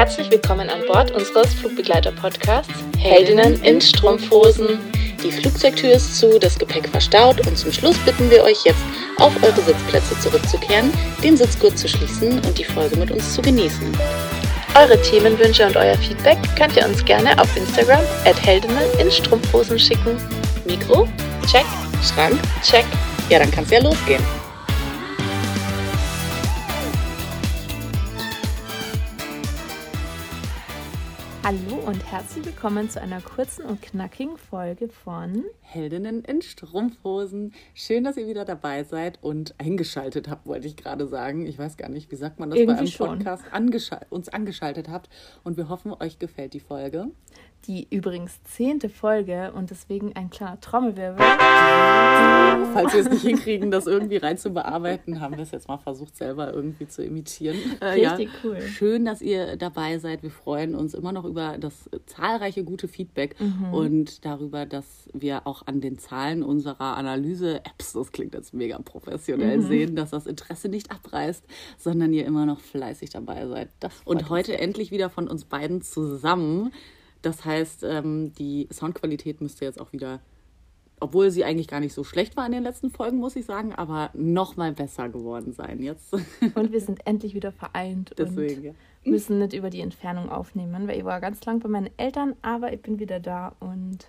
Herzlich willkommen an Bord unseres Flugbegleiter-Podcasts Heldinnen in Strumpfhosen. Die Flugzeugtür ist zu, das Gepäck verstaut und zum Schluss bitten wir euch jetzt, auf eure Sitzplätze zurückzukehren, den Sitzgurt zu schließen und die Folge mit uns zu genießen. Eure Themenwünsche und euer Feedback könnt ihr uns gerne auf Instagram at Heldinnen in Strumpfhosen schicken. Mikro? Check. Schrank? Check. Ja, dann kann's ja losgehen. Herzlich willkommen zu einer kurzen und knackigen Folge von Heldinnen in Strumpfhosen. Schön, dass ihr wieder dabei seid und eingeschaltet habt, wollte ich gerade sagen. Ich weiß gar nicht, wie sagt man das Irgendwie bei einem. Podcast? Angeschal uns angeschaltet habt und wir hoffen, euch gefällt die Folge. Die übrigens zehnte Folge und deswegen ein kleiner Trommelwirbel. Falls wir es nicht hinkriegen, das irgendwie rein zu bearbeiten, haben wir es jetzt mal versucht, selber irgendwie zu imitieren. Äh, Richtig cool. Schön, dass ihr dabei seid. Wir freuen uns immer noch über das zahlreiche gute Feedback Mhm. und darüber, dass wir auch an den Zahlen unserer Analyse-Apps, das klingt jetzt mega professionell, Mhm. sehen, dass das Interesse nicht abreißt, sondern ihr immer noch fleißig dabei seid. und heute endlich wieder von uns beiden zusammen. Das heißt, ähm, die Soundqualität müsste jetzt auch wieder, obwohl sie eigentlich gar nicht so schlecht war in den letzten Folgen, muss ich sagen, aber noch mal besser geworden sein jetzt. Und wir sind endlich wieder vereint Deswegen, ja. und müssen nicht über die Entfernung aufnehmen, weil ich war ganz lang bei meinen Eltern, aber ich bin wieder da und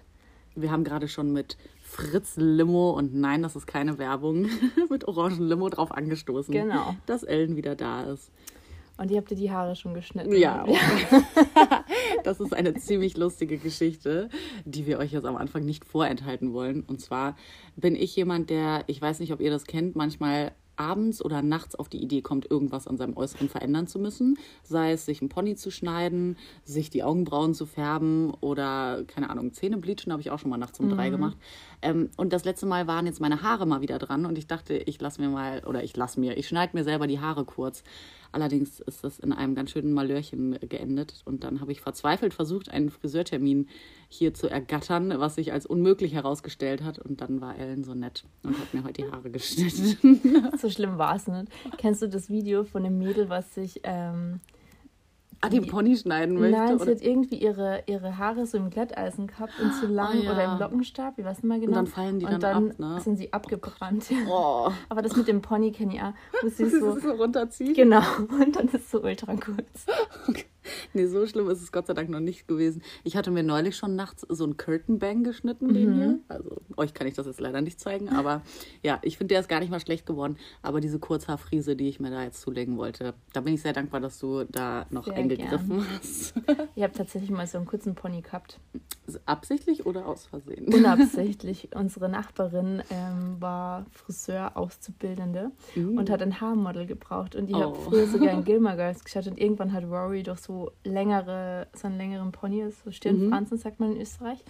Wir haben gerade schon mit Fritz Limo und nein, das ist keine Werbung, mit Orangen Limo drauf angestoßen, Genau. dass Ellen wieder da ist. Und ihr habt dir die Haare schon geschnitten. Ja, das ist eine ziemlich lustige Geschichte, die wir euch jetzt am Anfang nicht vorenthalten wollen. Und zwar bin ich jemand, der, ich weiß nicht, ob ihr das kennt, manchmal abends oder nachts auf die Idee kommt, irgendwas an seinem Äußeren verändern zu müssen. Sei es sich einen Pony zu schneiden, sich die Augenbrauen zu färben oder, keine Ahnung, Zähne bleachen habe ich auch schon mal nachts um drei gemacht. Ähm, und das letzte Mal waren jetzt meine Haare mal wieder dran und ich dachte, ich lasse mir mal, oder ich lasse mir, ich schneide mir selber die Haare kurz. Allerdings ist das in einem ganz schönen Malörchen geendet und dann habe ich verzweifelt versucht, einen Friseurtermin hier zu ergattern, was sich als unmöglich herausgestellt hat. Und dann war Ellen so nett und hat mir heute die Haare geschnitten. So schlimm war es nicht. Kennst du das Video von dem Mädel, was sich ähm, ah, den Pony schneiden möchte. Nein, sie oder? hat irgendwie ihre, ihre Haare so im Glätteisen gehabt und zu lang Ah, ja. oder im Lockenstab, weiß nicht mehr genau. dann fallen die und dann dann ab, ne? sind sie abgebrannt. Oh, Aber das mit dem Pony kenne ich auch, wo sie das so, ist so runterziehen. genau, und dann ist es so ultra kurz. Nee, so schlimm ist es Gott sei Dank noch nicht gewesen. Ich hatte mir neulich schon nachts so einen Curtain Bang geschnitten, den hier. Also, euch kann ich das jetzt leider nicht zeigen, aber ja, ich finde, der ist gar nicht mal schlecht geworden. Aber diese Kurzhaarfriese, die ich mir da jetzt zulegen wollte, da bin ich sehr dankbar, dass du da noch Sehr eingegriffen hast. Ich habe tatsächlich mal so einen kurzen Pony gehabt. Absichtlich oder aus Versehen? Unabsichtlich. Unsere Nachbarin ähm, war Friseur, Auszubildende und hat ein Haarmodel gebraucht. Und die hat Oh. früher sogar in Gilmore Girls geschaut. Und irgendwann hat Rory doch so längere, so einen längeren Pony, so Stirnfransen, sagt man in Österreich.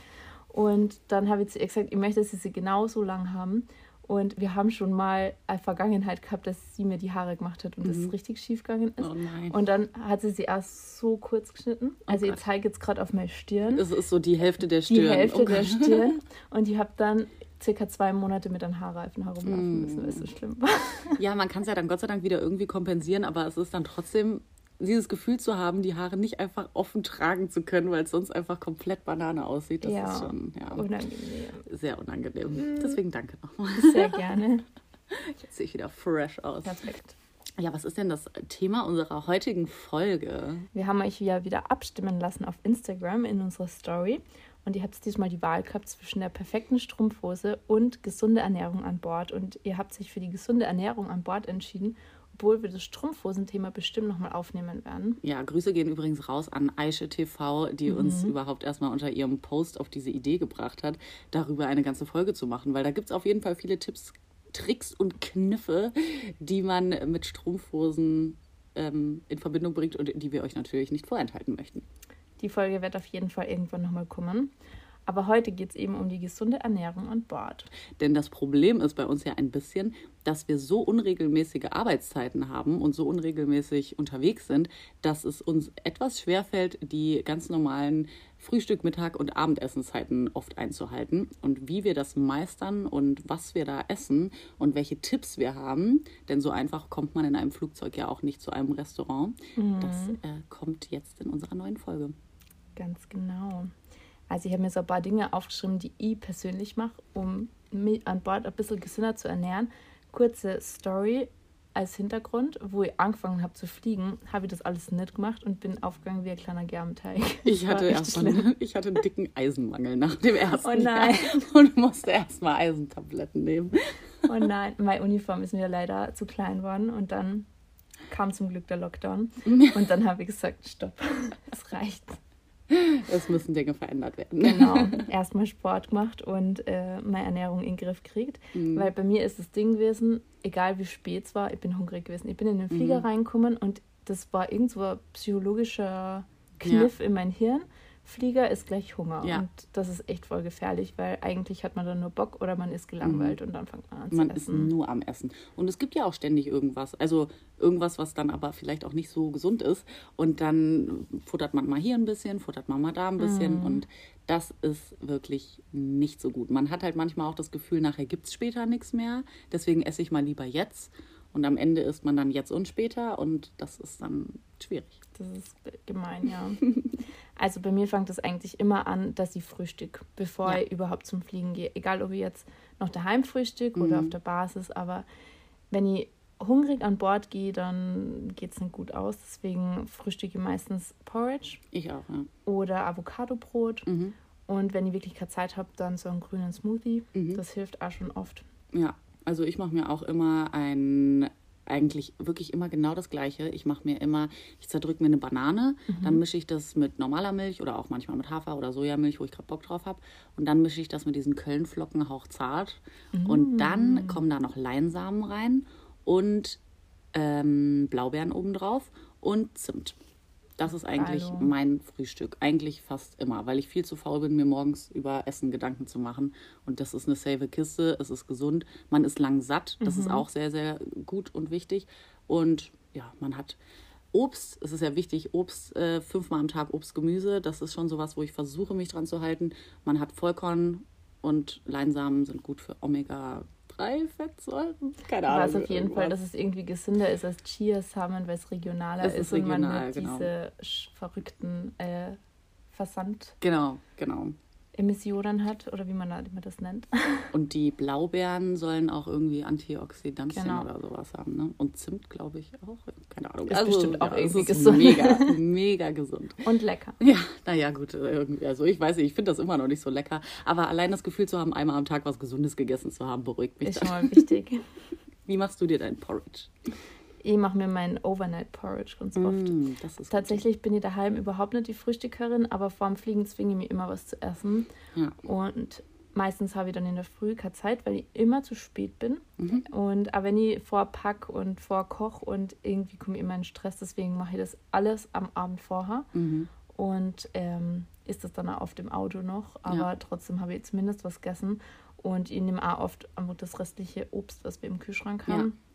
Und dann habe ich zu ihr gesagt, ich möchte, dass sie sie genauso lang haben. Und wir haben schon mal eine Vergangenheit gehabt, dass sie mir die Haare gemacht hat und das richtig schief gegangen ist. Oh nein. Und dann hat sie sie erst so kurz geschnitten. Also ich Gott. zeige jetzt gerade auf meine Stirn Es ist so die Hälfte der Stirn. die Hälfte Oh der Gott. Stirn und ich habe dann circa zwei Monate mit einem Haarreifen Mm. herumlaufen müssen, weil es so schlimm war. Ja, man kann es ja dann Gott sei Dank wieder irgendwie kompensieren, aber es ist dann trotzdem dieses Gefühl zu haben, die Haare nicht einfach offen tragen zu können, weil es sonst einfach komplett Banane aussieht. Das Ja. ist schon ja, Unangenehm. sehr unangenehm. Deswegen danke nochmal. Sehr gerne. Jetzt sehe ich wieder fresh aus. Perfekt. Ja, was ist denn das Thema unserer heutigen Folge? Wir haben euch ja wieder abstimmen lassen auf Instagram in unserer Story. Und ihr habt diesmal die Wahl gehabt zwischen der perfekten Strumpfhose und gesunde Ernährung an Bord. Und ihr habt sich für die gesunde Ernährung an Bord entschieden, obwohl wir das Strumpfhosenthema bestimmt nochmal aufnehmen werden. Ja, Grüße gehen übrigens raus an Aische TV, die uns überhaupt erstmal unter ihrem Post auf diese Idee gebracht hat, darüber eine ganze Folge zu machen, weil da gibt es auf jeden Fall viele Tipps, Tricks und Kniffe, die man mit Strumpfhosen ähm, in Verbindung bringt und die wir euch natürlich nicht vorenthalten möchten. Die Folge wird auf jeden Fall irgendwann nochmal kommen. Aber heute geht es eben um die gesunde Ernährung an Bord. Denn das Problem ist bei uns ja ein bisschen, dass wir so unregelmäßige Arbeitszeiten haben und so unregelmäßig unterwegs sind, dass es uns etwas schwerfällt, die ganz normalen Frühstück, Mittag und Abendessenszeiten oft einzuhalten und wie wir das meistern und was wir da essen und welche Tipps wir haben. Denn so einfach kommt man in einem Flugzeug ja auch nicht zu einem Restaurant. Mhm. Das äh, kommt jetzt in unserer neuen Folge. Ganz genau. Also ich habe mir so ein paar Dinge aufgeschrieben, die ich persönlich mache, um mich an Bord ein bisschen gesünder zu ernähren. Kurze Story als Hintergrund, wo ich angefangen habe zu fliegen, habe ich das alles nicht gemacht und bin aufgegangen wie ein kleiner Gerbenteig. Ich hatte erstmal ich hatte einen dicken Eisenmangel nach dem ersten oh nein. Jahr und musste erstmal Eisentabletten nehmen. Oh nein, meine Uniform ist mir leider zu klein worden und dann kam zum Glück der Lockdown und dann habe ich gesagt, stopp, es reicht. Es müssen Dinge verändert werden. Genau. Erstmal Sport gemacht und äh, meine Ernährung in den Griff kriegt. Mhm. Weil bei mir ist das Ding gewesen, egal wie spät es war, ich bin hungrig gewesen. Ich bin in den Flieger mhm. reingekommen und das war irgendwo ein psychologischer Kniff ja. in mein Hirn. Flieger ist gleich Hunger. Ja. Und das ist echt voll gefährlich, weil eigentlich hat man dann nur Bock oder man ist gelangweilt mhm. und dann fängt man an zu man essen. Man ist nur am Essen. Und es gibt ja auch ständig irgendwas. Also irgendwas, was dann aber vielleicht auch nicht so gesund ist. Und dann futtert man mal hier ein bisschen, futtert man mal da ein bisschen. Mhm. Und das ist wirklich nicht so gut. Man hat halt manchmal auch das Gefühl, nachher gibt es später nichts mehr. Deswegen esse ich mal lieber jetzt. Und am Ende isst man dann jetzt und später. Und das ist dann schwierig. Das ist gemein, ja. Also bei mir fängt das eigentlich immer an, dass ich frühstück, bevor ja. ich überhaupt zum Fliegen gehe. Egal, ob ich jetzt noch daheim frühstück mhm. oder auf der Basis, aber wenn ich hungrig an Bord gehe, dann geht es nicht gut aus. Deswegen frühstücke ich meistens Porridge. Ich auch, ja. Oder Avocadobrot. Mhm. Und wenn ich wirklich keine Zeit habe, dann so einen grünen Smoothie. Mhm. Das hilft auch schon oft. Ja, also ich mache mir auch immer ein eigentlich wirklich immer genau das Gleiche. Ich mache mir immer, ich zerdrücke mir eine Banane, mhm. dann mische ich das mit normaler Milch oder auch manchmal mit Hafer oder Sojamilch, wo ich gerade Bock drauf habe. Und dann mische ich das mit diesen Kölnflocken hauchzart. Mhm. Und dann kommen da noch Leinsamen rein und ähm, Blaubeeren obendrauf und Zimt. Das ist eigentlich Hallo. mein Frühstück. Eigentlich fast immer, weil ich viel zu faul bin, mir morgens über Essen Gedanken zu machen. Und das ist eine safe Kiste, es ist gesund. Man ist lang satt, das mhm. ist auch sehr, sehr gut und wichtig. Und ja, man hat Obst, es ist ja wichtig, Obst, äh, fünfmal am Tag Obst, Gemüse. Das ist schon sowas, wo ich versuche, mich dran zu halten. Man hat Vollkorn und Leinsamen sind gut für Omega drei Fettsäuren. Keine Ahnung. Weiß auf jeden irgendwas. Fall, dass es irgendwie gesünder ist als Chiasamen, weil es regionaler es ist, ist regional, und man genau. diese verrückten äh, Versand. Genau, genau. Emissionen hat oder wie man, wie man das nennt. Und die Blaubeeren sollen auch irgendwie Antioxidantien genau. oder sowas haben. Ne? Und Zimt, glaube ich, auch. Keine Ahnung. Ist also, bestimmt auch ja, irgendwie gesund. Mega, mega gesund. Und lecker. Ja, naja, gut. Irgendwie, also ich weiß nicht, ich finde das immer noch nicht so lecker. Aber allein das Gefühl zu haben, einmal am Tag was Gesundes gegessen zu haben, beruhigt mich. Ist schon mal wichtig. Wie machst du dir dein Porridge? Ich mache mir meinen Overnight Porridge ganz oft. Mm, Tatsächlich gut. bin ich daheim überhaupt nicht die Frühstückerin, aber vorm Fliegen zwinge ich mir immer was zu essen. Ja. Und meistens habe ich dann in der Früh keine Zeit, weil ich immer zu spät bin. Mhm. Und aber wenn ich vorpack und vorkoch und irgendwie komme ich immer in Stress, deswegen mache ich das alles am Abend vorher. Mhm. Und ähm, ist das dann auch auf dem Auto noch, aber ja. trotzdem habe ich zumindest was gegessen. Und ich nehme auch oft das restliche Obst, was wir im Kühlschrank haben. Ja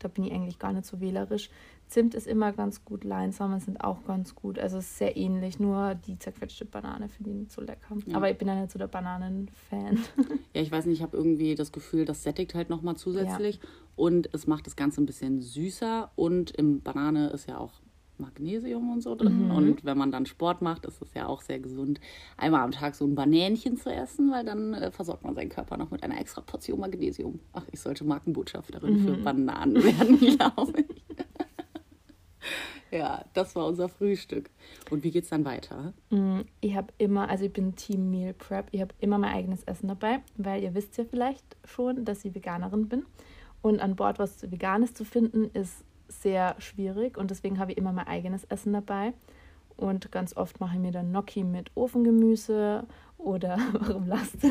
da bin ich eigentlich gar nicht so wählerisch. Zimt ist immer ganz gut, Leinsamen sind auch ganz gut. Also es ist sehr ähnlich, nur die zerquetschte Banane finde ich nicht so lecker. Ja. Aber ich bin ja nicht so der Bananen-Fan. Ja, ich weiß nicht, ich habe irgendwie das Gefühl, das sättigt halt nochmal zusätzlich ja. und es macht das Ganze ein bisschen süßer und im Banane ist ja auch Magnesium und so drin. Mhm. Und wenn man dann Sport macht, ist es ja auch sehr gesund, einmal am Tag so ein Banänchen zu essen, weil dann äh, versorgt man seinen Körper noch mit einer extra Portion Magnesium. Ach, ich sollte Markenbotschafterin mhm. für Bananen werden, glaube ich. ja, das war unser Frühstück. Und wie geht's dann weiter? Mm, ich habe immer, also ich bin Team Meal Prep, ich habe immer mein eigenes Essen dabei, weil ihr wisst ja vielleicht schon, dass ich Veganerin bin. Und an Bord was Veganes zu finden, ist sehr schwierig und deswegen habe ich immer mein eigenes Essen dabei. Und ganz oft mache ich mir dann Gnocchi mit Ofengemüse oder warum lasst du?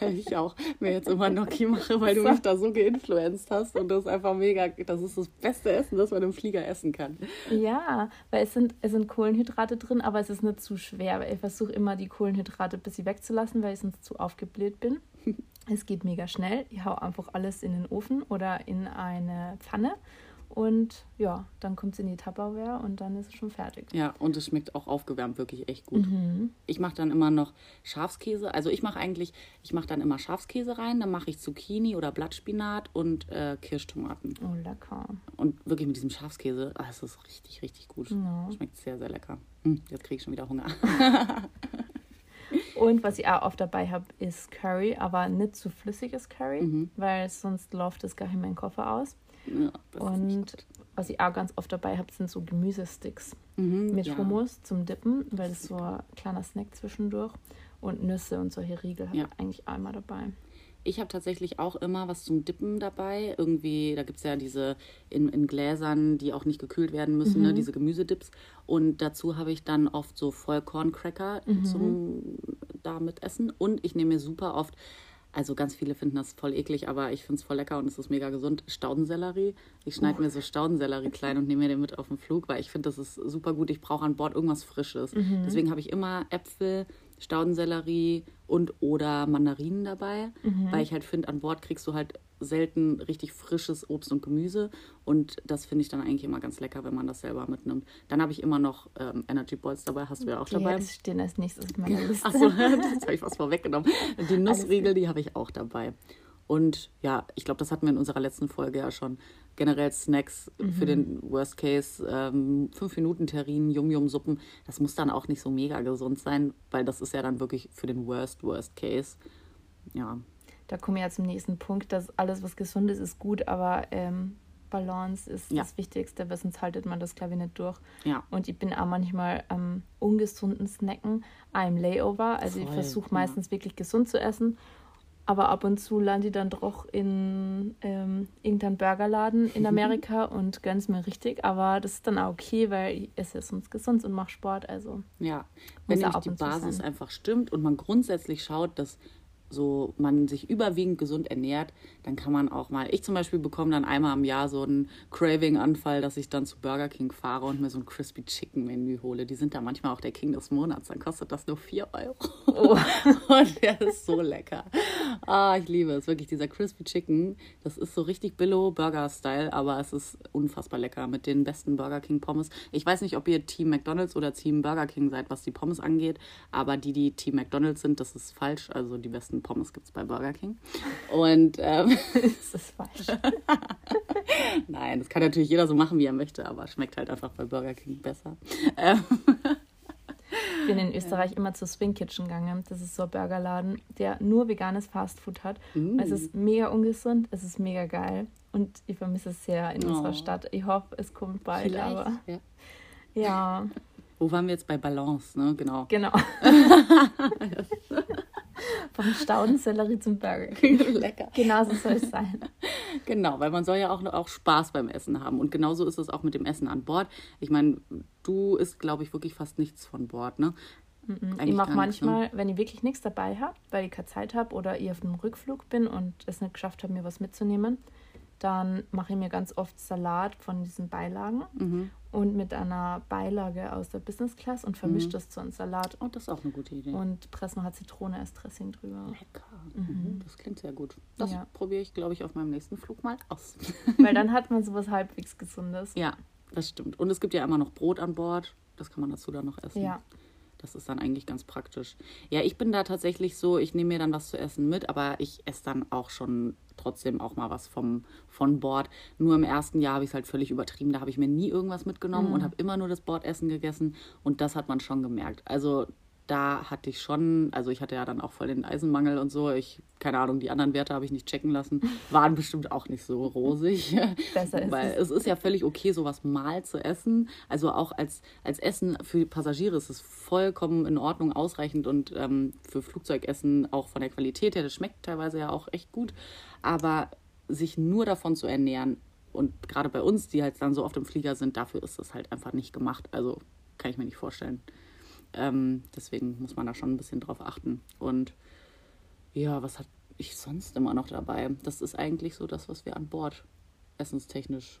Weil ich auch mir jetzt immer Gnocchi mache, weil du mich da so geinfluenzt hast und das ist einfach mega, das ist das beste Essen, das man im Flieger essen kann. Ja, weil es sind, es sind Kohlenhydrate drin, aber es ist nicht zu schwer, weil ich versuche immer die Kohlenhydrate ein bisschen wegzulassen, weil ich sonst zu aufgebläht bin. es geht mega schnell. Ich hau einfach alles in den Ofen oder in eine Pfanne Und ja, dann kommt es in die Tupperware und dann ist es schon fertig. Ja, und es schmeckt auch aufgewärmt wirklich echt gut. Mhm. Ich mache dann immer noch Schafskäse. Also ich mache eigentlich, ich mache dann immer Schafskäse rein, dann mache ich Zucchini oder Blattspinat und äh, Kirschtomaten. Oh, lecker. Und wirklich mit diesem Schafskäse, ah, es ist richtig, richtig gut. Ja. Schmeckt sehr, sehr lecker. Hm, jetzt kriege ich schon wieder Hunger. Und was ich auch oft dabei habe, ist Curry, aber nicht zu flüssiges Curry, mhm. weil sonst läuft das gar nicht in meinen Koffer aus. Ja, und was ich auch ganz oft dabei habe, sind so Gemüsesticks mhm, mit ja. Hummus zum Dippen, weil das so ein kleiner Snack zwischendurch. Und Nüsse und solche Riegel habe ja. ich eigentlich einmal dabei. Ich habe tatsächlich auch immer was zum Dippen dabei. Irgendwie, da gibt es ja diese in, in Gläsern, die auch nicht gekühlt werden müssen, ne, mhm. ne, diese Gemüsedips. Und dazu habe ich dann oft so Vollkorncracker mhm. zum damit essen. Und ich nehme mir super oft also ganz viele finden das voll eklig, aber ich finde es voll lecker und es ist mega gesund. Staudensellerie. Ich schneide oh. mir so Staudensellerie klein und nehme mir den mit auf den Flug, weil ich finde, das ist super gut. Ich brauche an Bord irgendwas Frisches. Mhm. Deswegen habe ich immer Äpfel, Staudensellerie und oder Mandarinen dabei, mhm. weil ich halt finde, an Bord kriegst du halt selten richtig frisches Obst und Gemüse und das finde ich dann eigentlich immer ganz lecker, wenn man das selber mitnimmt. Dann habe ich immer noch ähm, Energy Balls dabei, hast du ja auch dabei. Ja, das stehen als nächstes auf meiner Liste. Achso, das habe ich fast vorweggenommen. Die Nussriegel, die habe ich auch dabei. Und ja, ich glaube, das hatten wir in unserer letzten Folge ja schon. Generell Snacks mhm. für den Worst Case, ähm, 5-Minuten-Terrinen, Yum-Yum-Suppen. Das muss dann auch nicht so mega gesund sein, weil das ist ja dann wirklich für den Worst, Worst Case. Ja, da kommen wir ja zum nächsten Punkt, dass alles, was gesund ist, ist gut, aber ähm, Balance ist ja. das Wichtigste, weil sonst haltet man das, glaube ich, nicht durch. Ja. Und ich bin auch manchmal am ähm, ungesunden Snacken, I'm Layover. Also Voll, ich versuche meistens wirklich gesund zu essen. Aber ab und zu lande ich dann doch in ähm, irgendeinem Burgerladen in Amerika und gönn's mir richtig. Aber das ist dann auch okay, weil ich esse sonst gesund und mache Sport. Also ja, wenn nämlich die Basis einfach stimmt und man grundsätzlich schaut, dass so man sich überwiegend gesund ernährt, dann kann man auch mal, ich zum Beispiel bekomme dann einmal im Jahr so einen Craving-Anfall, dass ich dann zu Burger King fahre und mir so ein Crispy Chicken Menü hole. Die sind da manchmal auch der King des Monats, dann kostet das nur 4 Euro. Oh. und der ist so lecker. Ah, ich liebe es, wirklich dieser Crispy Chicken, das ist so richtig Billo Burger-Style, aber es ist unfassbar lecker mit den besten Burger King Pommes. Ich weiß nicht, ob ihr Team McDonald's oder Team Burger King seid, was die Pommes angeht, aber die, die Team McDonald's sind, das ist falsch, also die besten Pommes gibt es bei Burger King. Und ähm, das ist falsch. Nein, das kann natürlich jeder so machen, wie er möchte, aber schmeckt halt einfach bei Burger King besser. Ähm, ich bin in Österreich immer zur Swing Kitchen gegangen. Das ist so ein Burgerladen, der nur veganes Fastfood hat. Mm. Es ist mega ungesund, es ist mega geil. Und ich vermisse es sehr in oh. unserer Stadt. Ich hoffe, es kommt bald, Vielleicht, aber. Ja. ja. Wo waren wir jetzt bei Balance, ne? Genau. Genau. Vom Staudensellerie zum Burger. Lecker. Genauso soll es sein. Genau, weil man soll ja auch, auch Spaß beim Essen haben. Und genauso ist es auch mit dem Essen an Bord. Ich meine, du isst, glaube ich, wirklich fast nichts von Bord, ne? ich mache manchmal, ne? wenn ich wirklich nichts dabei habe, weil ich keine Zeit habe oder ich auf einem Rückflug bin und es nicht geschafft habe, mir was mitzunehmen, dann mache ich mir ganz oft Salat von diesen Beilagen mhm. und mit einer Beilage aus der Business Class und vermische mhm. das zu einem Salat. Oh, das ist auch eine gute Idee. Und presse noch Zitrone als Dressing drüber. Lecker. Mhm. mhm. Das klingt sehr gut. Das ja. probiere ich, glaube ich, auf meinem nächsten Flug mal aus. Weil dann hat man sowas halbwegs Gesundes. Ja, das stimmt. Und es gibt ja immer noch Brot an Bord. Das kann man dazu dann noch essen. Ja. Das ist dann eigentlich ganz praktisch. Ja, ich bin da tatsächlich so, ich nehme mir dann was zu essen mit, aber ich esse dann auch schon trotzdem auch mal was vom, von Bord. Nur im ersten Jahr habe ich es halt völlig übertrieben. Da habe ich mir nie irgendwas mitgenommen mhm. und habe immer nur das Bordessen gegessen. Und das hat man schon gemerkt. Also da hatte ich schon, also ich hatte ja dann auch voll den Eisenmangel und so. Ich, keine Ahnung, die anderen Werte habe ich nicht checken lassen. Waren bestimmt auch nicht so rosig. Besser ist Weil es. ist ja völlig okay, sowas mal zu essen. Also auch als, als Essen für Passagiere ist es vollkommen in Ordnung, ausreichend und ähm, für Flugzeugessen auch von der Qualität her, das schmeckt teilweise ja auch echt gut. Aber sich nur davon zu ernähren und gerade bei uns, die halt dann so oft im Flieger sind, dafür ist das halt einfach nicht gemacht. Also kann ich mir nicht vorstellen. Ähm, deswegen muss man da schon ein bisschen drauf achten. Und ja, was hat ich sonst immer noch dabei? Das ist eigentlich so das, was wir an Bord essenstechnisch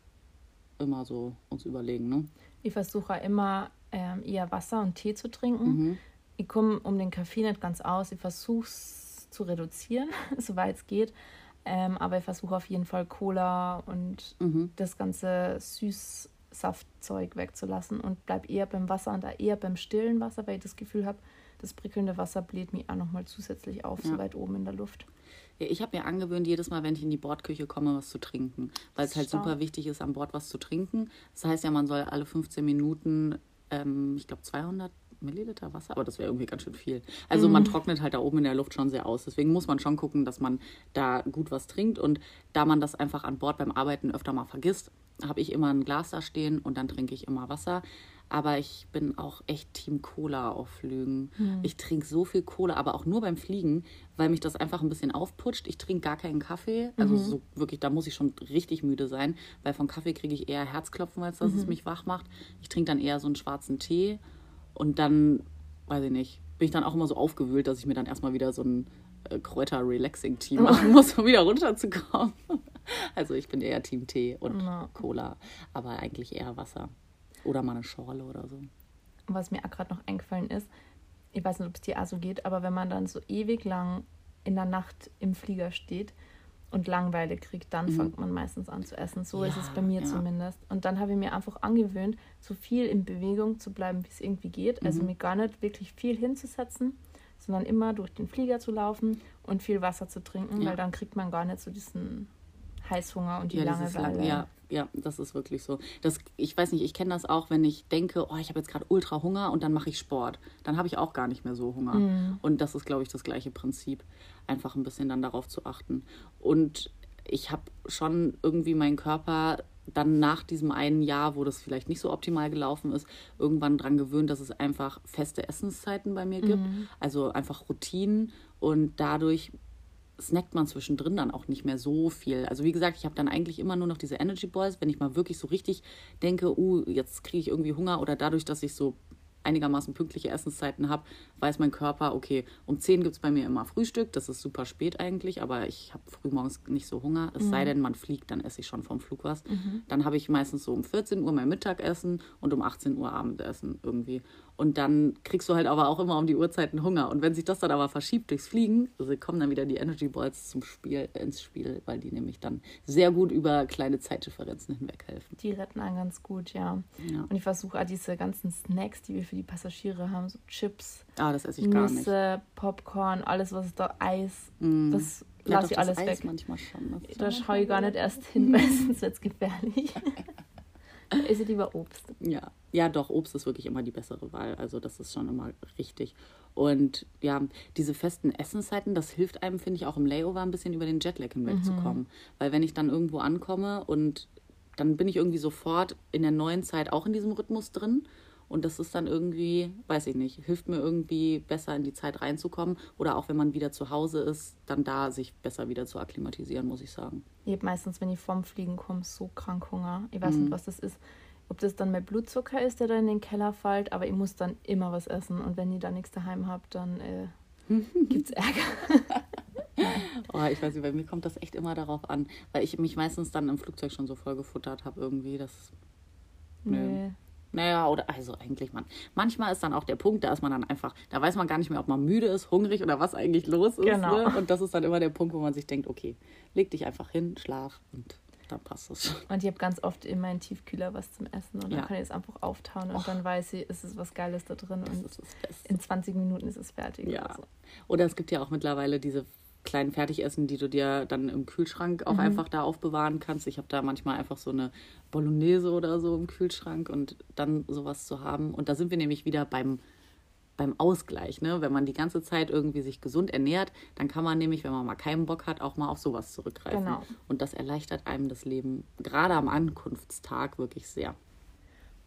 immer so uns überlegen. Ne? Ich versuche immer ähm, eher Wasser und Tee zu trinken. Mhm. Ich komme um den Kaffee nicht ganz aus. Ich versuche es zu reduzieren, soweit es geht. Ähm, aber ich versuche auf jeden Fall Cola und Mhm. das ganze Süßsaftzeug wegzulassen und bleib eher beim Wasser und da eher beim stillen Wasser, weil ich das Gefühl habe, das prickelnde Wasser bläht mich auch nochmal zusätzlich auf, so Ja. weit oben in der Luft. Ja, ich habe mir angewöhnt, jedes Mal, wenn ich in die Bordküche komme, was zu trinken. Weil es halt Stark. super wichtig ist, an Bord was zu trinken. Das heißt ja, man soll alle 15 Minuten, ähm, ich glaube, 200 Milliliter Wasser, aber das wäre irgendwie ganz schön viel. Also man trocknet halt da oben in der Luft schon sehr aus. Deswegen muss man schon gucken, dass man da gut was trinkt. Und da man das einfach an Bord beim Arbeiten öfter mal vergisst, habe ich immer ein Glas da stehen und dann trinke ich immer Wasser. Aber ich bin auch echt Team Cola auf Flügen. Ich trinke so viel Cola, aber auch nur beim Fliegen, weil mich das einfach ein bisschen aufputscht. Ich trinke gar keinen Kaffee. Also so wirklich, da muss ich schon richtig müde sein, weil von Kaffee kriege ich eher Herzklopfen, als dass es mich wach macht. Ich trinke dann eher so einen schwarzen Tee und dann, weiß ich nicht, bin ich dann auch immer so aufgewühlt, dass ich mir dann erstmal wieder so ein äh, Kräuter-Relaxing-Tee machen muss, um wieder runterzukommen. Also ich bin eher Team Tee und Ja. Cola, aber eigentlich eher Wasser. Oder mal eine Schorle oder so. was mir auch gerade noch eingefallen ist, ich weiß nicht, ob es dir auch so geht, aber wenn man dann so ewig lang in der Nacht im Flieger steht und Langeweile kriegt, dann fängt man meistens an zu essen. So ist Mhm. Ja, es bei mir ja. zumindest. Und dann habe ich mir einfach angewöhnt, so viel in Bewegung zu bleiben, wie es irgendwie geht. Mhm. Also mir gar nicht wirklich viel hinzusetzen, sondern immer durch den Flieger zu laufen und viel Wasser zu trinken, Ja. weil dann kriegt man gar nicht so diesen Heißhunger und die Ja, dieses Langeweile. lang, ja, ja, das ist wirklich so. Das, ich weiß nicht, ich kenne das auch, wenn ich denke, oh, ich habe jetzt gerade ultra Hunger und dann mache ich Sport. Dann habe ich auch gar nicht mehr so Hunger. Mhm. Und das ist, glaube ich, das gleiche Prinzip. Einfach ein bisschen dann darauf zu achten. Und ich habe schon irgendwie meinen Körper dann nach diesem einen Jahr, wo das vielleicht nicht so optimal gelaufen ist, irgendwann dran gewöhnt, dass es einfach feste Essenszeiten bei mir gibt. Also einfach Routinen. Und dadurch snackt man zwischendrin dann auch nicht mehr so viel. Also wie gesagt, ich habe dann eigentlich immer nur noch diese Energy Balls, wenn ich mal wirklich so richtig denke, uh, jetzt kriege ich irgendwie Hunger oder dadurch, dass ich so einigermaßen pünktliche Essenszeiten habe, weiß mein Körper, okay, um 10 gibt es bei mir immer Frühstück, das ist super spät eigentlich, aber ich habe frühmorgens nicht so Hunger, es sei denn, man fliegt, dann esse ich schon vom Flug was. Dann habe ich meistens so um 14 Uhr mein Mittagessen und um 18 Uhr Abendessen irgendwie. Und dann kriegst du halt aber auch immer um die Uhrzeiten Hunger. Und wenn sich das dann aber verschiebt durchs Fliegen, also kommen dann wieder die Energy Balls zum Spiel, ins Spiel, weil die nämlich dann sehr gut über kleine Zeitdifferenzen hinweg helfen. Die retten einen ganz gut, ja. Ja. Und ich versuche auch diese ganzen Snacks, die wir für die Passagiere haben, so Chips, Ah, das esse ich gar nicht. Nüsse, Popcorn, alles, was da, Eis, Mm. das Ja, lasse ich das alles Eis weg. manchmal schon. Ist Da schaue ich gar nicht erst hin, weil sonst wird es gefährlich. Esse ich lieber Obst. Ja, ja, doch, Obst ist wirklich immer die bessere Wahl. Also das ist schon immer richtig. Und ja, diese festen Essenszeiten, das hilft einem, finde ich, auch im Layover ein bisschen über den Jetlag hinwegzukommen. Weil wenn ich dann irgendwo ankomme und dann bin ich irgendwie sofort in der neuen Zeit auch in diesem Rhythmus drin. Und das ist dann irgendwie, weiß ich nicht, hilft mir irgendwie besser in die Zeit reinzukommen. Oder auch wenn man wieder zu Hause ist, dann da sich besser wieder zu akklimatisieren, muss ich sagen. Ich habe meistens, wenn ich vorm Fliegen komme, so krank Hunger. Ich weiß Mhm. nicht, was das ist. Ob das dann mein Blutzucker ist, der da in den Keller fällt, aber ich muss dann immer was essen. Und wenn ich da nichts daheim habe, dann äh, gibt es Ärger. Oh, ich weiß nicht, bei mir kommt das echt immer darauf an, weil ich mich meistens dann im Flugzeug schon so voll gefuttert habe irgendwie. Das, Nö. Nee. Naja, oder also eigentlich, man. Manchmal ist dann auch der Punkt, da ist man dann einfach, da weiß man gar nicht mehr, ob man müde ist, hungrig oder was eigentlich los ist. Genau. Ne? Und das ist dann immer der Punkt, wo man sich denkt, okay, leg dich einfach hin, schlaf und dann passt es. Und ich habe ganz oft in meinen Tiefkühler was zum Essen und Ja. dann kann ich es einfach auftauen und dann weiß ich, es ist was Geiles da drin Das und in 20 Minuten ist es fertig. Ja. oder so. Oder es gibt ja auch mittlerweile diese kleinen Fertigessen, die du dir dann im Kühlschrank auch einfach da aufbewahren kannst. Ich habe da manchmal einfach so eine Bolognese oder so im Kühlschrank und dann sowas zu haben. Und da sind wir nämlich wieder beim, beim Ausgleich. Ne? Wenn man die ganze Zeit irgendwie sich gesund ernährt, dann kann man nämlich, wenn man mal keinen Bock hat, auch mal auf sowas zurückgreifen. Genau. Und das erleichtert einem das Leben, gerade am Ankunftstag, wirklich sehr.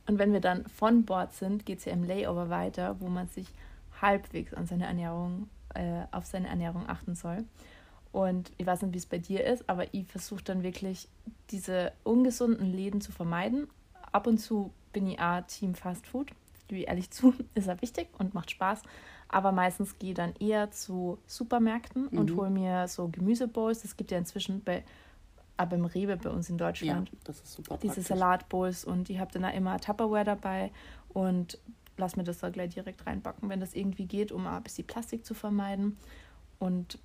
Und wenn wir dann von Bord sind, geht es ja im Layover weiter, wo man sich halbwegs an seine Ernährung, äh, auf seine Ernährung achten soll. Und ich weiß nicht, wie es bei dir ist, aber ich versuche dann wirklich diese ungesunden Läden zu vermeiden. Ab und zu bin ich auch Team Fast Food, gebe ich ehrlich zu, ist ja wichtig und macht Spaß. Aber meistens gehe ich dann eher zu Supermärkten und hole mir so Gemüsebowls. Das gibt ja inzwischen bei, aber beim Rewe bei uns in Ja, Deutschland das ist super diese. Salatbowls und ich habe dann auch immer Tupperware dabei und lass mir das da gleich direkt reinbacken, wenn das irgendwie geht, um ein bisschen Plastik zu vermeiden. Und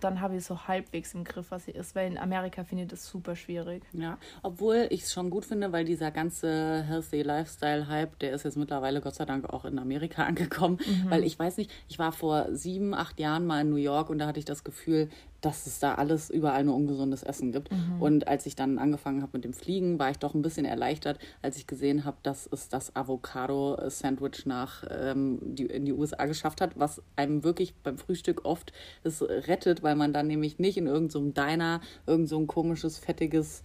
dann habe ich so halbwegs im Griff, was sie ist, weil in Amerika finde ich das super schwierig. Ja, obwohl ich es schon gut finde, weil dieser ganze Healthy Lifestyle-Hype, der ist jetzt mittlerweile Gott sei Dank auch in Amerika angekommen. Mhm. Weil ich weiß nicht, ich war vor sieben, acht Jahren mal in New York und da hatte ich das Gefühl, dass es da alles überall nur ungesundes Essen gibt. Mhm. Und als ich dann angefangen habe mit dem Fliegen, war ich doch ein bisschen erleichtert, als ich gesehen habe, dass es das Avocado-Sandwich nach ähm, die, in die USA geschafft hat, was einem wirklich beim Frühstück oft es rettet, weil man dann nämlich nicht in irgendeinem so Diner irgend so ein komisches, fettiges,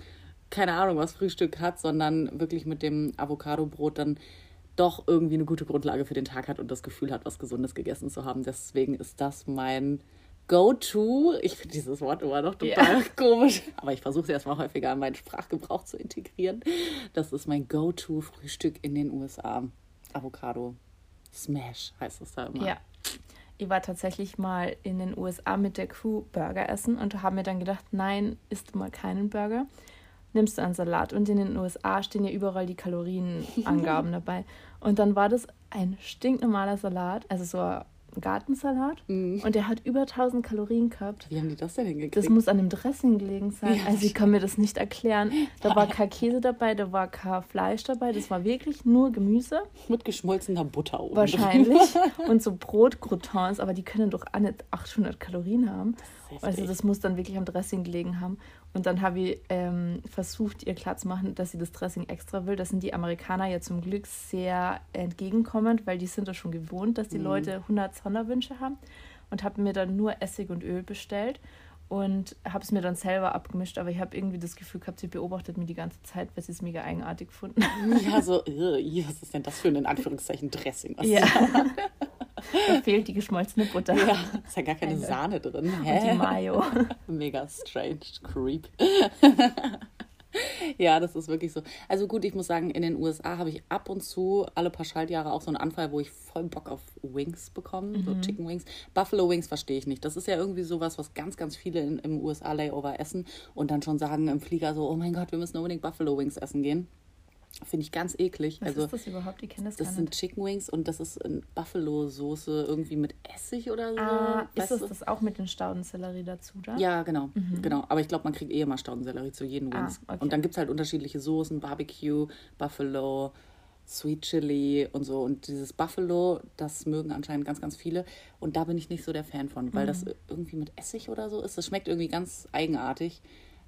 keine Ahnung was Frühstück hat, sondern wirklich mit dem Avocado-Brot dann doch irgendwie eine gute Grundlage für den Tag hat und das Gefühl hat, was Gesundes gegessen zu haben. Deswegen ist das mein Go-To. Ich finde dieses Wort immer noch total ja. komisch, aber ich versuche es erstmal häufiger in meinen Sprachgebrauch zu integrieren. Das ist mein Go-To-Frühstück in den USA. Avocado. Smash heißt es da immer. Ja. Ich war tatsächlich mal in den USA mit der Crew Burger essen und habe mir dann gedacht, nein, isst mal keinen Burger. Nimmst du einen Salat und in den USA stehen ja überall die Kalorienangaben dabei. Und dann war das ein stinknormaler Salat, also so Gartensalat mm. und der hat über 1000 Kalorien gehabt. Wie haben die das denn hingekriegt? Das muss an dem Dressing gelegen sein. Ja, also ich kann mir das nicht erklären. Da war kein Käse dabei, da war kein Fleisch dabei. Das war wirklich nur Gemüse. Mit geschmolzener Butter oben. Wahrscheinlich. Und so Brotcroutons, aber die können doch auch nicht 800 Kalorien haben. Also das muss dann wirklich am Dressing gelegen haben. Und dann habe ich ähm, versucht, ihr klarzumachen, dass sie das Dressing extra will. Das sind die Amerikaner ja zum Glück sehr entgegenkommend, weil die sind das schon gewohnt, dass die mhm. Leute 100 Sonderwünsche haben. Und habe mir dann nur Essig und Öl bestellt und habe es mir dann selber abgemischt. Aber ich habe irgendwie das Gefühl gehabt, sie beobachtet mich die ganze Zeit, weil sie es mega eigenartig gefunden. Ja, so, was ist denn das für ein in Anführungszeichen Dressing? Was ja. Da fehlt die geschmolzene Butter. Ja, ist ja gar keine Eine. Sahne drin. Hä? Und die Mayo. Mega strange, creep. ja, das ist wirklich so. Also gut, ich muss sagen, in den USA habe ich ab und zu alle paar Schaltjahre auch so einen Anfall, wo ich voll Bock auf Wings bekomme, mhm. so Chicken Wings. Buffalo Wings verstehe ich nicht. Das ist ja irgendwie sowas, was ganz, ganz viele in, im USA-Layover essen und dann schon sagen im Flieger so, oh mein Gott, wir müssen unbedingt Buffalo Wings essen gehen. Finde ich ganz eklig. Was also, ist das überhaupt? Ich kenne das Das sind Chicken Wings und das ist Buffalo-Soße irgendwie mit Essig oder so. Ah, ist das, das auch mit den Staudensellerie dazu da? Ja, genau. Mhm. genau. Aber ich glaube, man kriegt eh immer Staudensellerie zu jeden ah, Wings. Okay. Und dann gibt es halt unterschiedliche Soßen, Barbecue, Buffalo, Sweet Chili und so. Und dieses Buffalo, das mögen anscheinend ganz, ganz viele. Und da bin ich nicht so der Fan von, weil mhm. das irgendwie mit Essig oder so ist. Das schmeckt irgendwie ganz eigenartig.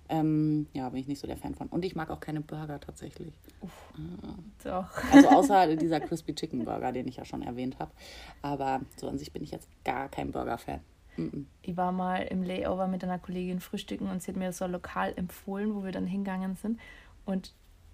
Ähm, ja, bin ich nicht so der Fan von. Und ich mag auch keine Burger tatsächlich. Uff, ah. Doch. Also außer dieser Crispy Chicken Burger, den ich ja schon erwähnt habe. Aber so an sich bin ich jetzt gar kein Burger-Fan. Ich war mal im Layover mit einer Kollegin frühstücken und sie hat mir so lokal empfohlen, wo wir dann hingegangen sind. Und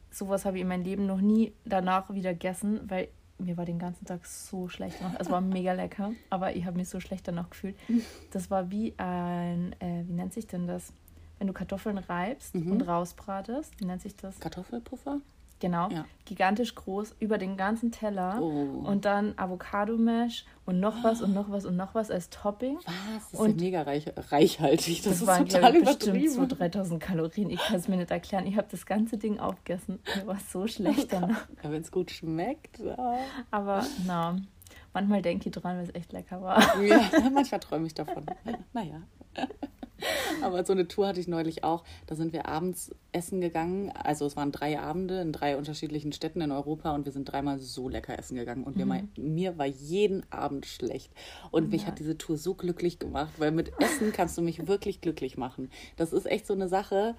sowas habe ich in meinem Leben noch nie danach wieder gegessen, weil mir war den ganzen Tag so schlecht danach. Es war mega lecker, aber ich habe mich so schlecht danach gefühlt. Das war wie ein, äh, wie nennt sich denn das? Wenn du Kartoffeln reibst mhm. und rausbratest, wie nennt sich das? Kartoffelpuffer? Genau, ja. gigantisch groß über den ganzen Teller oh. und dann Avocado-Mesh und noch was und noch was und noch was als Topping. Was? Das und ist ja mega reich, reichhaltig. Das, das ist waren, total ich, bestimmt so 3000 Kalorien. Ich kann es mir nicht erklären. Ich habe das ganze Ding aufgegessen. Mir war so schlecht danach. Ja, wenn es gut schmeckt. Ja. Aber na, manchmal denke ich dran, weil es echt lecker war. Ja, manchmal träume ich davon. Naja. Aber so eine Tour hatte ich neulich auch. Da sind wir abends essen gegangen. Also es waren drei Abende in drei unterschiedlichen Städten in Europa und wir sind dreimal so lecker essen gegangen. Und mhm. mir, mir war jeden Abend schlecht. Und oh mich hat diese Tour so glücklich gemacht, weil mit Essen kannst du mich wirklich glücklich machen. Das ist echt so eine Sache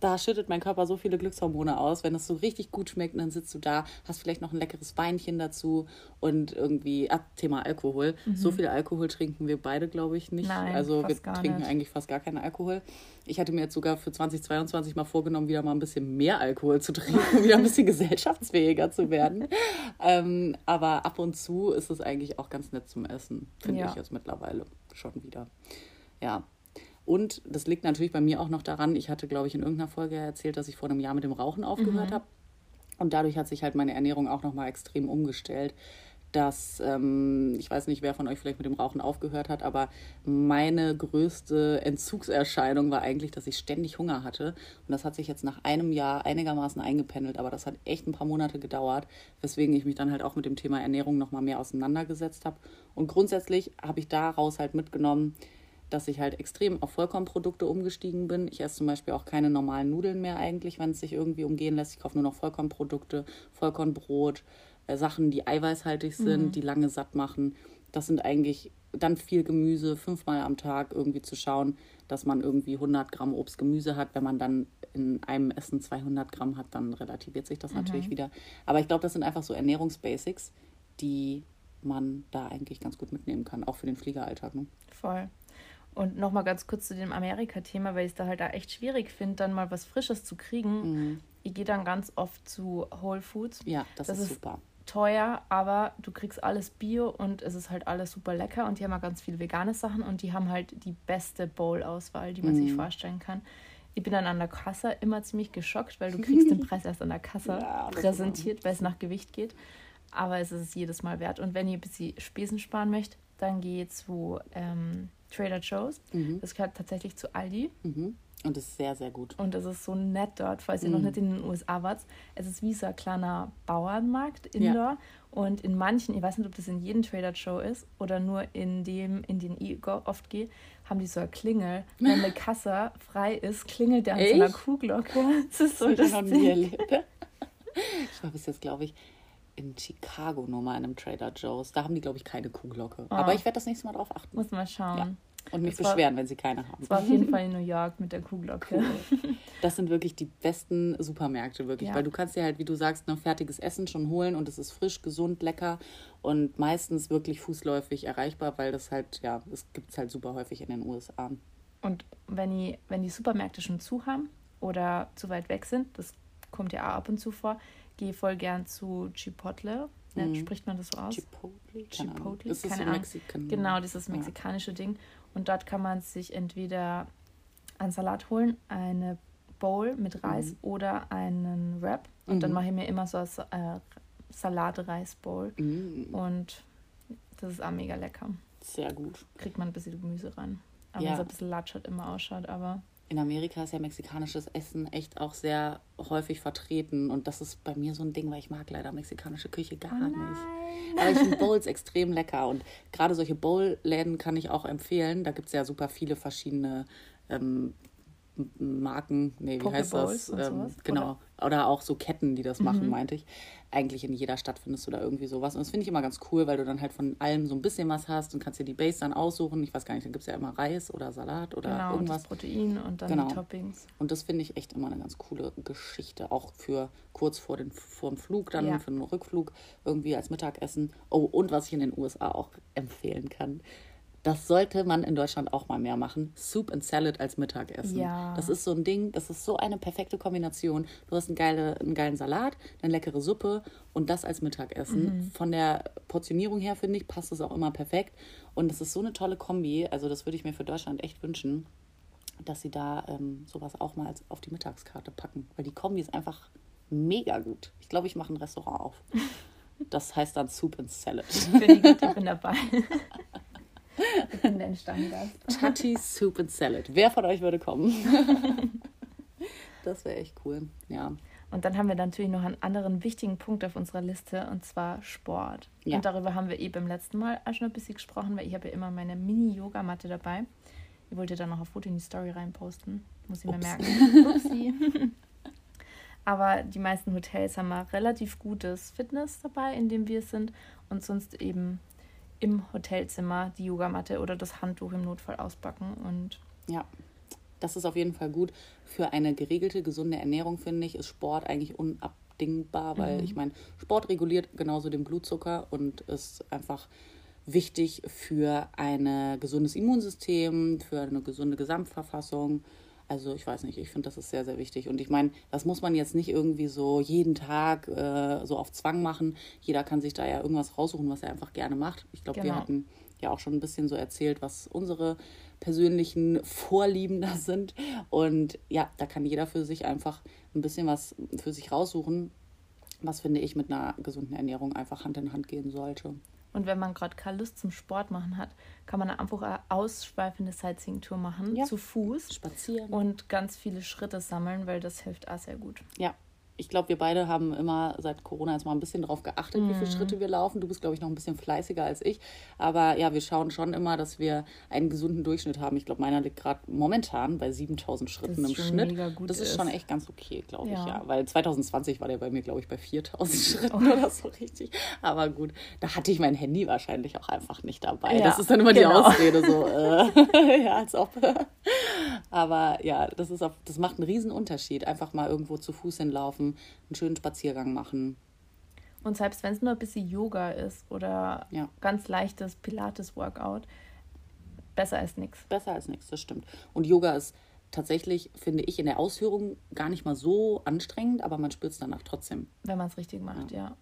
da schüttet mein Körper so viele Glückshormone aus, wenn es so richtig gut schmeckt dann sitzt du da, hast vielleicht noch ein leckeres Weinchen dazu und irgendwie, ah, Thema Alkohol. Mhm. So viel Alkohol trinken wir beide, glaube ich, nicht. Nein, also wir trinken nicht. eigentlich fast gar keinen Alkohol. Ich hatte mir jetzt sogar für 2022 mal vorgenommen, wieder mal ein bisschen mehr Alkohol zu trinken, um wieder ein bisschen gesellschaftsfähiger zu werden. Ähm, aber ab und zu ist es eigentlich auch ganz nett zum Essen, finde ja. ich jetzt mittlerweile schon wieder. Ja, und das liegt natürlich bei mir auch noch daran, ich hatte, glaube ich, in irgendeiner Folge erzählt, dass ich vor einem Jahr mit dem Rauchen aufgehört mhm. habe. Und dadurch hat sich halt meine Ernährung auch nochmal extrem umgestellt. Dass, ähm, ich weiß nicht, wer von euch vielleicht mit dem Rauchen aufgehört hat, aber meine größte Entzugserscheinung war eigentlich, dass ich ständig Hunger hatte. Und das hat sich jetzt nach einem Jahr einigermaßen eingependelt, aber das hat echt ein paar Monate gedauert, weswegen ich mich dann halt auch mit dem Thema Ernährung nochmal mehr auseinandergesetzt habe. Und grundsätzlich habe ich daraus halt mitgenommen, dass ich halt extrem auf Vollkornprodukte umgestiegen bin. Ich esse zum Beispiel auch keine normalen Nudeln mehr eigentlich, wenn es sich irgendwie umgehen lässt. Ich kaufe nur noch Vollkornprodukte, Vollkornbrot, äh, Sachen, die eiweißhaltig sind, mhm. die lange satt machen. Das sind eigentlich dann viel Gemüse, fünfmal am Tag irgendwie zu schauen, dass man irgendwie 100 Gramm Obst, Gemüse hat. Wenn man dann in einem Essen 200 Gramm hat, dann relativiert sich das mhm. natürlich wieder. Aber ich glaube, das sind einfach so Ernährungsbasics, die man da eigentlich ganz gut mitnehmen kann, auch für den Fliegeralltag. Ne? Voll. Und nochmal ganz kurz zu dem Amerika-Thema, weil ich es da halt da echt schwierig finde, dann mal was Frisches zu kriegen. Mhm. Ich gehe dann ganz oft zu Whole Foods. Ja, das, das ist, ist super teuer, aber du kriegst alles Bio und es ist halt alles super lecker und die haben auch ganz viele vegane Sachen und die haben halt die beste Bowl-Auswahl, die man mm. sich mhm. vorstellen kann. Ich bin dann an der Kasse immer ziemlich geschockt, weil du kriegst den Preis erst an der Kasse ja, präsentiert, weil es nach Gewicht geht. Aber es ist es jedes Mal wert. Und wenn ihr ein bisschen Spesen sparen möchtet, dann geht zu ähm, Trader Joe's. Mhm. Das gehört tatsächlich zu Aldi. Mhm. Und es ist sehr, sehr gut. Und es ist so nett dort, falls ihr mm. noch nicht in den USA wart. Es ist wie so ein kleiner Bauernmarkt indoor. Ja. Und in manchen, ich weiß nicht, ob das in jedem Trader Show ist oder nur in dem, in den ich oft gehe, haben die so eine Klingel. Wenn eine Kasse frei ist, klingelt der an so einer Kuhglocke. Das ist so das ich noch nie erlebt. Ich war bis jetzt, glaube ich, in Chicago nur mal in einem Trader Joe's. Da haben die, glaube ich, keine Kuhglocke. Oh. Aber ich werde das nächste Mal drauf achten. Muss mal schauen. Ja. Und mich das beschweren, war, wenn sie keine haben. Das war auf jeden Fall in New York mit der Kuhglocke. Cool. Das sind wirklich die besten Supermärkte, wirklich. Ja. Weil du kannst dir halt, wie du sagst, ein fertiges Essen schon holen und es ist frisch, gesund, lecker und meistens wirklich fußläufig erreichbar, weil das halt, ja, es gibt es halt super häufig in den USA. Und wenn die, wenn die Supermärkte schon zu haben oder zu weit weg sind, das kommt ja auch ab und zu vor, gehe voll gern zu Chipotle. Ja, mhm. Spricht man das so aus? Chipotle? Chipotle? Keine Ahnung. Mexikan genau, dieses mexikanische ja. Ding. Und dort kann man sich entweder einen Salat holen, eine Bowl mit Reis mhm. oder einen Wrap. Und mhm. dann mache ich mir immer so ein äh, Salat-Reis-Bowl. Mhm. Und das ist auch mega lecker. Sehr gut. Kriegt man ein bisschen Gemüse rein. Aber ja. so ein bisschen latschert immer ausschaut, aber. In Amerika ist ja mexikanisches Essen echt auch sehr häufig vertreten. Und das ist bei mir so ein Ding, weil ich mag leider mexikanische Küche gar oh nicht. Aber ich finde Bowls extrem lecker. Und gerade solche Bowl-Läden kann ich auch empfehlen. Da gibt es ja super viele verschiedene ähm, Marken, nee, wie heißt das? Ähm, genau. Oder? oder? auch so Ketten, die das mhm. machen, meinte ich. Eigentlich in jeder Stadt findest du da irgendwie sowas. Und das finde ich immer ganz cool, weil du dann halt von allem so ein bisschen was hast und kannst dir die Base dann aussuchen. Ich weiß gar nicht, dann gibt es ja immer Reis oder Salat oder genau, irgendwas. Genau, Protein und dann genau. die Toppings. Und das finde ich echt immer eine ganz coole Geschichte. Auch für kurz vor, den, vor dem Flug, dann ja. für den Rückflug irgendwie als Mittagessen. Oh, und was ich in den USA auch empfehlen kann das sollte man in Deutschland auch mal mehr machen. Soup and Salad als Mittagessen. Ja. Das ist so ein Ding, das ist so eine perfekte Kombination. Du hast einen, geile, einen geilen Salat, eine leckere Suppe und das als Mittagessen. Mhm. Von der Portionierung her, finde ich, passt es auch immer perfekt. Und das ist so eine tolle Kombi. Also, das würde ich mir für Deutschland echt wünschen, dass sie da ähm, sowas auch mal auf die Mittagskarte packen. Weil die Kombi ist einfach mega gut. Ich glaube, ich mache ein Restaurant auf. Das heißt dann Soup and Salad. Bin ich, gut, ich bin dabei. Ich bin dein Stammgast. Tati Soup and Salad. Wer von euch würde kommen? das wäre echt cool, ja. Und dann haben wir natürlich noch einen anderen wichtigen Punkt auf unserer Liste und zwar Sport. Ja. Und darüber haben wir eh beim letzten Mal auch schon ein bisschen gesprochen, weil ich habe ja immer meine Mini-Yoga-Matte dabei. Ich wollte da noch ein Foto in die Story reinposten. Muss ich Ups. mir merken. Upsi. Aber die meisten Hotels haben mal relativ gutes Fitness dabei, in dem wir sind. Und sonst eben im Hotelzimmer die Yogamatte oder das Handtuch im Notfall auspacken und ja. Das ist auf jeden Fall gut. Für eine geregelte, gesunde Ernährung, finde ich, ist Sport eigentlich unabdingbar, weil mhm. ich meine, Sport reguliert genauso den Blutzucker und ist einfach wichtig für ein gesundes Immunsystem, für eine gesunde Gesamtverfassung. Also ich weiß nicht, ich finde, das ist sehr, sehr wichtig. Und ich meine, das muss man jetzt nicht irgendwie so jeden Tag äh, so auf Zwang machen. Jeder kann sich da ja irgendwas raussuchen, was er einfach gerne macht. Ich glaube, genau. wir hatten ja auch schon ein bisschen so erzählt, was unsere persönlichen Vorlieben da sind. Und ja, da kann jeder für sich einfach ein bisschen was für sich raussuchen, was finde ich mit einer gesunden Ernährung einfach Hand in Hand gehen sollte. Und wenn man gerade keine Lust zum Sport machen hat, kann man einfach eine ausschweifende Sightseeing-Tour machen, ja. zu Fuß. Spazieren. Und ganz viele Schritte sammeln, weil das hilft auch sehr gut. Ja, ich glaube, wir beide haben immer seit Corona jetzt mal ein bisschen drauf geachtet, wie viele Mhm. Schritte wir laufen. Du bist, glaube ich, noch ein bisschen fleißiger als ich. Aber ja, wir schauen schon immer, dass wir einen gesunden Durchschnitt haben. Ich glaube, meiner liegt gerade momentan bei 7000 Schritten Das im Schnitt. das ist, ist. schon echt ganz okay, glaube ich, Ja. ja. Weil 2020 war der bei mir, glaube ich, bei 4000 Schritten oder so richtig. Aber gut, da hatte ich mein Handy wahrscheinlich auch einfach nicht dabei. Ja, das ist dann immer die genau. Ausrede so, äh, ja, als ob. Aber ja, das, ist auf, das macht einen riesen Unterschied. Einfach mal irgendwo zu Fuß hinlaufen, einen schönen Spaziergang machen. Und selbst wenn es nur ein bisschen Yoga ist oder Ja. ganz leichtes Pilates-Workout, besser als nichts. Besser als nichts, das stimmt. Und Yoga ist tatsächlich, finde ich, in der Ausführung gar nicht mal so anstrengend, aber man spürt es danach trotzdem. Wenn man es richtig macht, ja.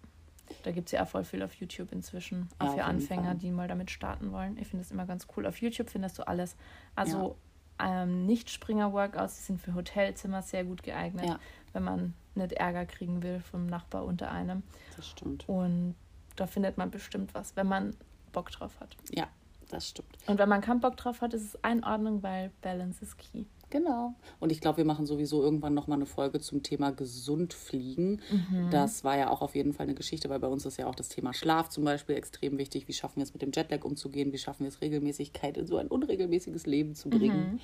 Da gibt es ja auch voll viel auf YouTube inzwischen. Auch Ja, für Anfänger, die mal damit starten wollen. Ich finde das immer ganz cool. Auf YouTube findest du alles. Also ähm, Nicht-Springer-Workouts, die sind für Hotelzimmer sehr gut geeignet, Ja. Wenn man nicht Ärger kriegen will vom Nachbar unter einem. Das stimmt. Und da findet man bestimmt was, wenn man Bock drauf hat. Ja, das stimmt. Und wenn man keinen Bock drauf hat, ist es Einordnung, weil Balance ist key. Genau. Und ich glaube, wir machen sowieso irgendwann nochmal eine Folge zum Thema gesund fliegen. Das war ja auch auf jeden Fall eine Geschichte, weil bei uns ist ja auch das Thema Schlaf zum Beispiel extrem wichtig. Wie schaffen wir es mit dem Jetlag umzugehen? Wie schaffen wir es Regelmäßigkeit in so ein unregelmäßiges Leben zu bringen?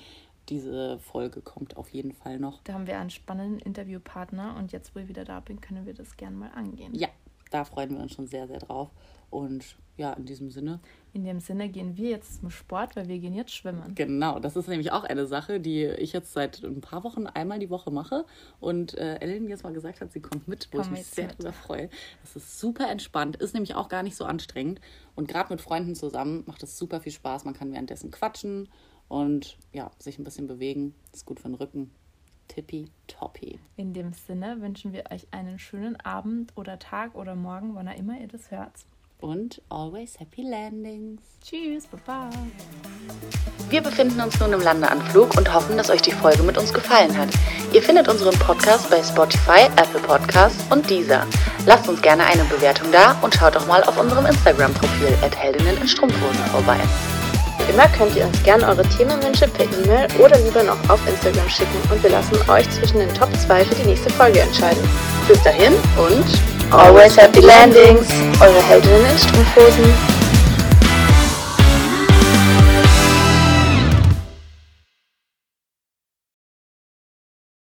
Diese Folge kommt auf jeden Fall noch. Da haben wir einen spannenden Interviewpartner und jetzt, wo ich wieder da bin, können wir das gerne mal angehen. Ja, da freuen wir uns schon sehr, sehr drauf. Und ja, in diesem Sinne, In dem Sinne gehen wir jetzt zum Sport, weil wir gehen jetzt schwimmen. genau, das ist nämlich auch eine Sache, die ich jetzt seit ein paar Wochen einmal die Woche mache. Und äh, Ellen jetzt mal gesagt hat, sie kommt mit, wo Komm ich mich sehr mit. darüber freue. Das ist super entspannt, ist nämlich auch gar nicht so anstrengend. Und gerade mit Freunden zusammen macht es super viel Spaß. Man kann währenddessen quatschen und ja, sich ein bisschen bewegen. Ist gut für den Rücken. Tippi toppi. In dem Sinne wünschen wir euch einen schönen Abend oder Tag oder Morgen, wann auch immer ihr das hört. Und always happy landings. Tschüss, baba. Wir befinden uns nun im Landeanflug und hoffen, dass euch die Folge mit uns gefallen hat. Ihr findet unseren Podcast bei Spotify, Apple Podcasts und Deezer. Lasst uns gerne eine Bewertung da und schaut doch mal auf unserem Instagram-Profil Heldinnen in Strumpfhosen vorbei. Immer könnt ihr uns gerne eure Themenwünsche per E-Mail oder lieber noch auf Instagram schicken und wir lassen euch zwischen den Top 2 für die nächste Folge entscheiden. Bis dahin und always happy landings! Eure Heldinnen in Strumpfhosen.